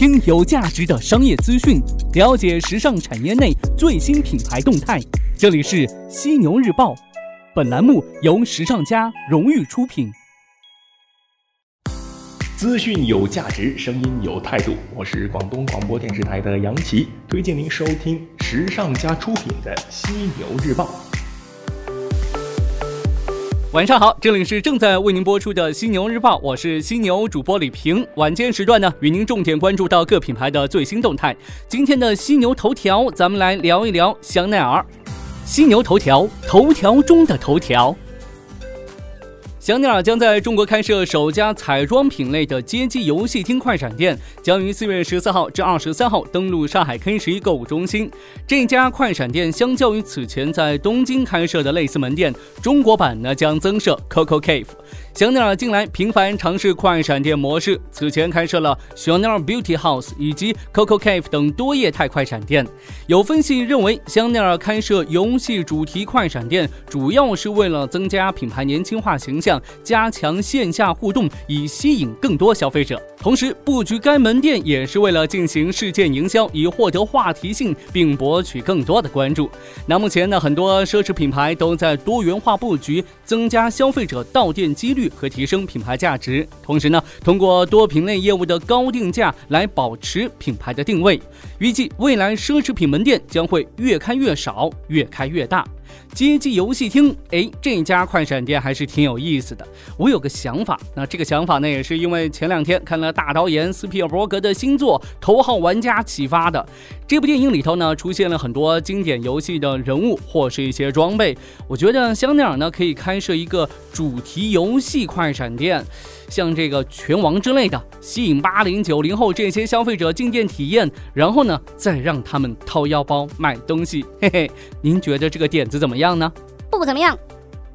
听有价值的商业资讯，了解时尚产业内最新品牌动态。这里是犀牛日报，本栏目由时尚家荣誉出品。资讯有价值，声音有态度。我是广东广播电视台的杨奇，推荐您收听时尚家出品的犀牛日报。晚上好，这里是正在为您播出的犀牛日报，我是犀牛主播李平。晚间时段呢，与您重点关注到各品牌的最新动态。今天的犀牛头条，咱们来聊一聊香奈儿。犀牛头条，头条中的头条。香奈儿将在中国开设首家彩妆品类的街机游戏厅快闪店，将于四月十四号至二十三号登陆上海 K 十一购物中心。这家快闪店相较于此前在东京开设的类似门店，中国版呢将增设 Coco Cave。香奈儿近来频繁尝试快闪店模式，此前开设了香奈儿 Beauty House 以及 Coco Cave 等多业态快闪店。有分析认为，香奈儿开设游戏主题快闪店，主要是为了增加品牌年轻化形象。加强线下互动，以吸引更多消费者。同时，布局该门店也是为了进行事件营销，以获得话题性，并博取更多的关注。那目前呢，很多奢侈品牌都在多元化布局，增加消费者到店几率和提升品牌价值。同时呢，通过多品类业务的高定价来保持品牌的定位。预计未来奢侈品门店将会越开越少，越开越大。街机游戏厅，哎，这家快闪店还是挺有意思的。我有个想法，那这个想法呢，也是因为前两天看了大导演斯皮尔伯格的新作《头号玩家》启发的。这部电影里头呢，出现了很多经典游戏的人物或是一些装备。我觉得香奈儿呢，可以开设一个主题游戏快闪店。像这个拳王之类的，吸引八零九零后这些消费者进店体验，然后呢，再让他们掏腰包买东西。嘿嘿，您觉得这个点子怎么样呢？不怎么样。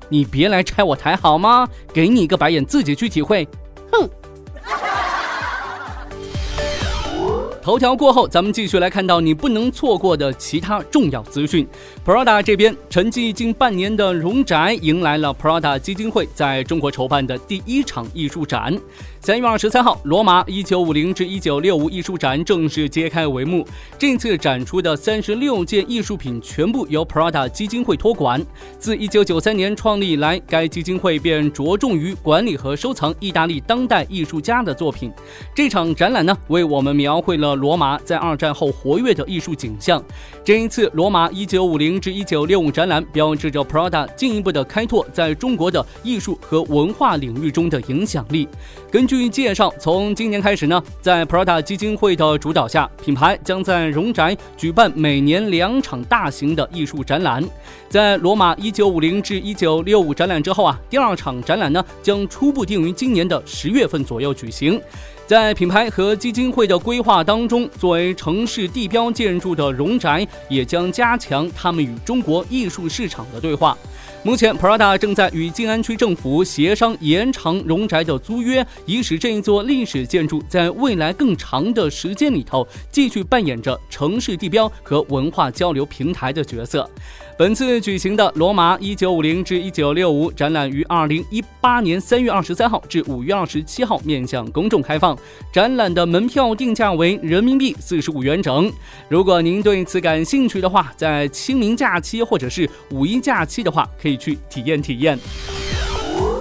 你别来拆我台好吗？给你一个白眼，自己去体会。头条过后，咱们继续来看到你不能错过的其他重要资讯。Prada 这边沉寂近半年的荣宅，迎来了 Prada 基金会在中国筹办的第一场艺术展。三月二十三号，罗马一九五零至一九六五艺术展正式揭开帷幕。这次展出的三十六件艺术品全部由 Prada 基金会托管。自一九九三年创立以来，该基金会便着重于管理和收藏意大利当代艺术家的作品。这场展览呢，为我们描绘了罗马在二战后活跃的艺术景象。这一次罗马一九五零至一九六五展览，标志着 Prada 进一步的开拓在中国的艺术和文化领域中的影响力。根据据介绍，从今年开始呢，在 Prada 基金会的主导下，品牌将在荣宅举办每年两场大型的艺术展览。在罗马1950至1965展览之后啊，第二场展览呢将初步定于今年的十月份左右举行。在品牌和基金会的规划当中，作为城市地标建筑的荣宅也将加强他们与中国艺术市场的对话。目前，Prada 正在与静安区政府协商延长荣宅的租约，以使这一座历史建筑在未来更长的时间里头继续扮演着城市地标和文化交流平台的角色。本次举行的罗马一九五零至一九六五展览于二零一八年三月二十三号至五月二十七号面向公众开放。展览的门票定价为人民币四十五元整。如果您对此感兴趣的话，在清明假期或者是五一假期的话，可以去体验体验。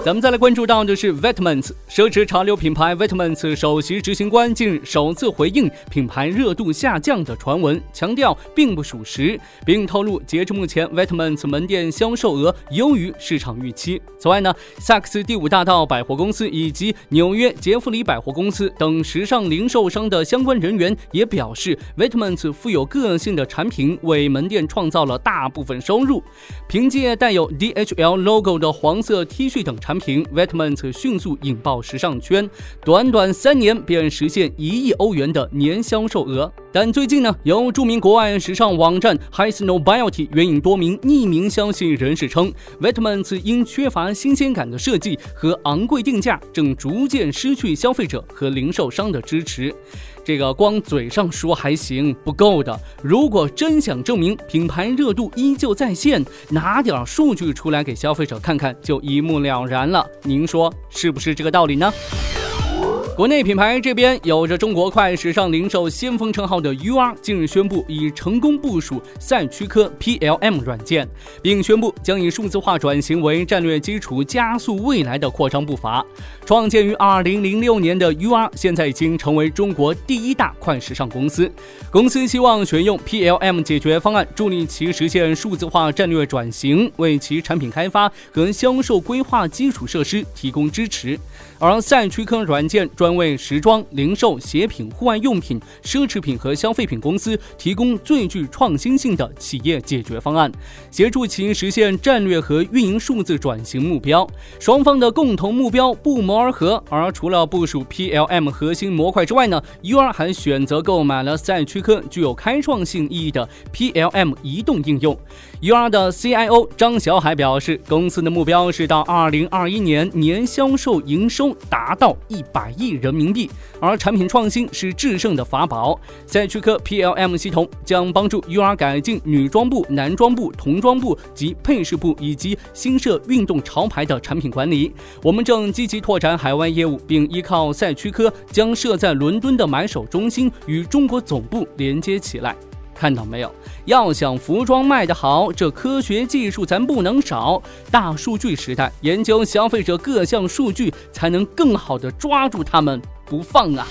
咱们再来关注到的是 Vetements 奢侈潮流品牌 Vetements 首席执行官近日首次回应品牌热度下降的传闻，强调并不属实，并透露截至目前 Vetements 门店销售额优于市场预期。此外呢，萨克斯第五大道百货公司以及纽约杰弗里百货公司等时尚零售商的相关人员也表示，Vetements 富有个性的产品为门店创造了大部分收入。凭借带有 DHL logo 的黄色 T 恤等产产品 v e t m e n t 迅速引爆时尚圈，短短三年便实现一亿欧元的年销售额。但最近呢，由著名国外时尚网站 High Snobiety 援引多名匿名消息人士称，Vetements 因缺乏新鲜感的设计和昂贵定价，正逐渐失去消费者和零售商的支持。这个光嘴上说还行不够的，如果真想证明品牌热度依旧在线，拿点数据出来给消费者看看，就一目了然了。您说是不是这个道理呢？国内品牌这边有着中国快时尚零售先锋称号的 UR 近日宣布已成功部署赛区科 PLM 软件，并宣布将以数字化转型为战略基础，加速未来的扩张步伐。创建于2006年的 UR 现在已经成为中国第一大快时尚公司。公司希望选用 PLM 解决方案，助力其实现数字化战略转型，为其产品开发和销售规划基础设施提供支持。而赛区科软件专为时装、零售、鞋品、户外用品、奢侈品和消费品公司提供最具创新性的企业解决方案，协助其实现战略和运营数字转型目标。双方的共同目标不谋而合。而除了部署 PLM 核心模块之外呢，UR 还选择购买了赛区科具有开创性意义的 PLM 移动应用。UR 的 CIO 张小海表示，公司的目标是到2021年年销售营收。达到一百亿人民币，而产品创新是制胜的法宝。赛区科 PLM 系统将帮助 UR 改进女装部、男装部、童装部及配饰部以及新设运动潮牌的产品管理。我们正积极拓展海外业务，并依靠赛区科将设在伦敦的买手中心与中国总部连接起来。看到没有？要想服装卖得好，这科学技术咱不能少。大数据时代，研究消费者各项数据，才能更好的抓住他们不放啊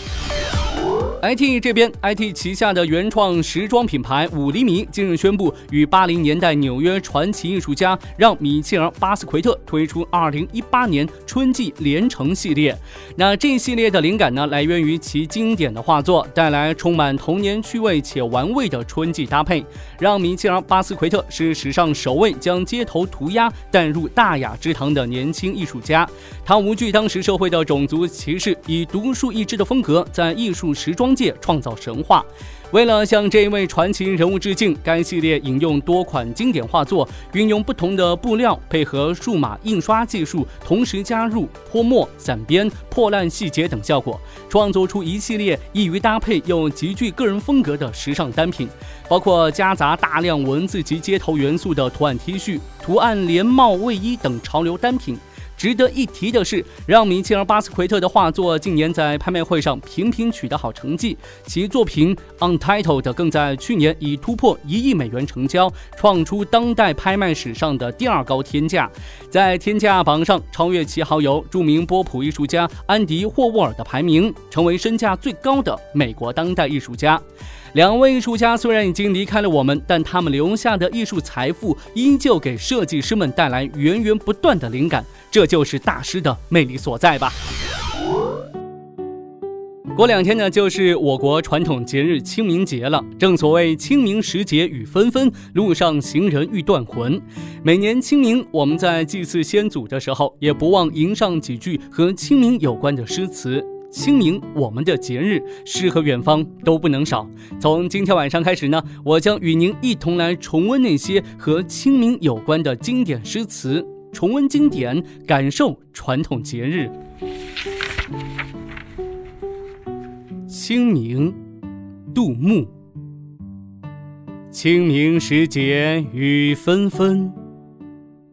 ！IT 这边，IT 旗下的原创时装品牌五厘米近日宣布，与八零年代纽约传奇艺术家让·米切尔·巴斯奎特推出二零一八年春季连城系列。那这一系列的灵感呢，来源于其经典的画作，带来充满童年趣味且玩味的春季搭配。让·米切尔·巴斯奎特是史上首位将街头涂鸦带入大雅之堂的年轻艺术家。他无惧当时社会的种族歧视，以独树一帜的风格在艺术时装。界创造神话。为了向这一位传奇人物致敬，该系列引用多款经典画作，运用不同的布料，配合数码印刷技术，同时加入泼墨、散边、破烂细节等效果，创作出一系列易于搭配又极具个人风格的时尚单品，包括夹杂大量文字及街头元素的图案 T 恤、图案连帽卫衣等潮流单品。值得一提的是，让米切尔·巴斯奎特的画作近年在拍卖会上频频取得好成绩，其作品《Untitled》更在去年已突破一亿美元成交，创出当代拍卖史上的第二高天价，在天价榜上超越其好友著名波普艺术家安迪·霍沃尔的排名，成为身价最高的美国当代艺术家。两位艺术家虽然已经离开了我们，但他们留下的艺术财富依旧给设计师们带来源源不断的灵感，这这就是大师的魅力所在吧。过两天呢，就是我国传统节日清明节了。正所谓清明时节雨纷纷，路上行人欲断魂。每年清明，我们在祭祀先祖的时候，也不忘吟上几句和清明有关的诗词。清明，我们的节日，诗和远方都不能少。从今天晚上开始呢，我将与您一同来重温那些和清明有关的经典诗词，重温经典，感受传统节日。清明，杜牧。清明时节雨纷纷，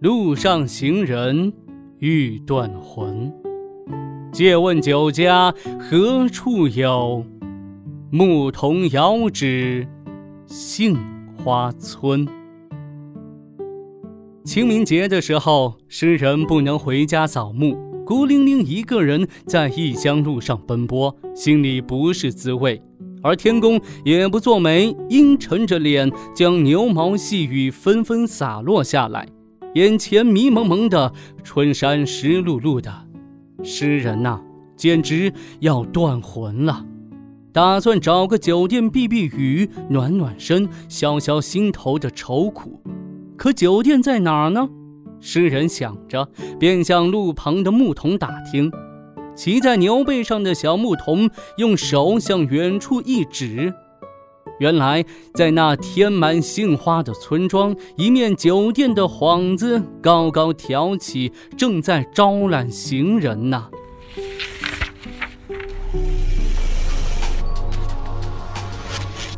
路上行人欲断魂。借问酒家何处有？牧童遥指杏花村。清明节的时候，诗人不能回家扫墓，孤零零一个人在异乡路上奔波，心里不是滋味。而天公也不作美，阴沉着脸，将牛毛细雨纷纷洒落下来，眼前迷蒙蒙的，春山湿漉漉的。诗人呐，简直要断魂了，打算找个酒店避避雨、暖暖身，消消心头的愁苦。可酒店在哪儿呢？诗人想着，便向路旁的牧童打听。骑在牛背上的小牧童用手向远处一指，原来在那填满杏花的村庄，一面酒店的幌子高高挑起，正在招揽行人呢。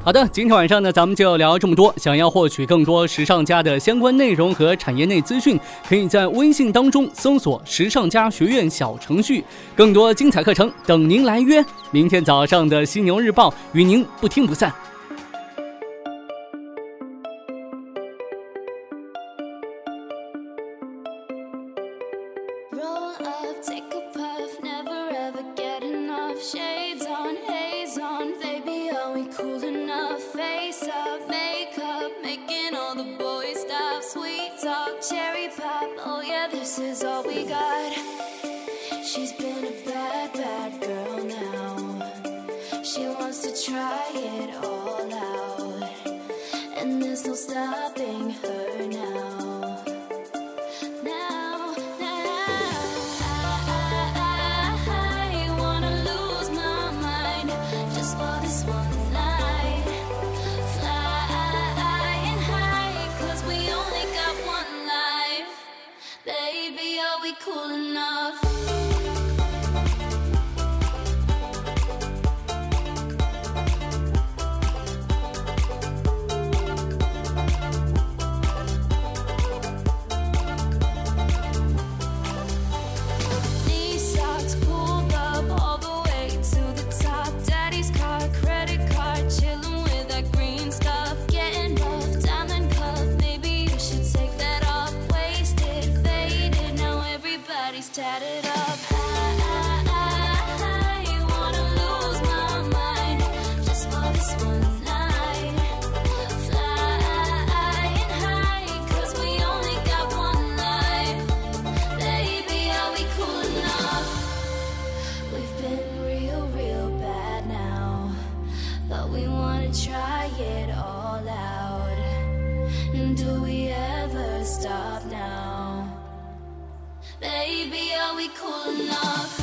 好的，今天晚上呢，咱们就聊这么多。想要获取更多时尚家的相关内容和产业内资讯，可以在微信当中搜索“时尚家学院”小程序，更多精彩课程等您来约。明天早上的《犀牛日报》与您不听不散。She's been a bad, bad girl now. She wants to try it all out. And there's no stopping her now. Tatted up. I, wanna lose my mind just for this one night. We only got one life. Baby, are we cool enough? We've been real, real bad now. But we wanna try it all out. And do we ever stop now? Baby, are we cool enough?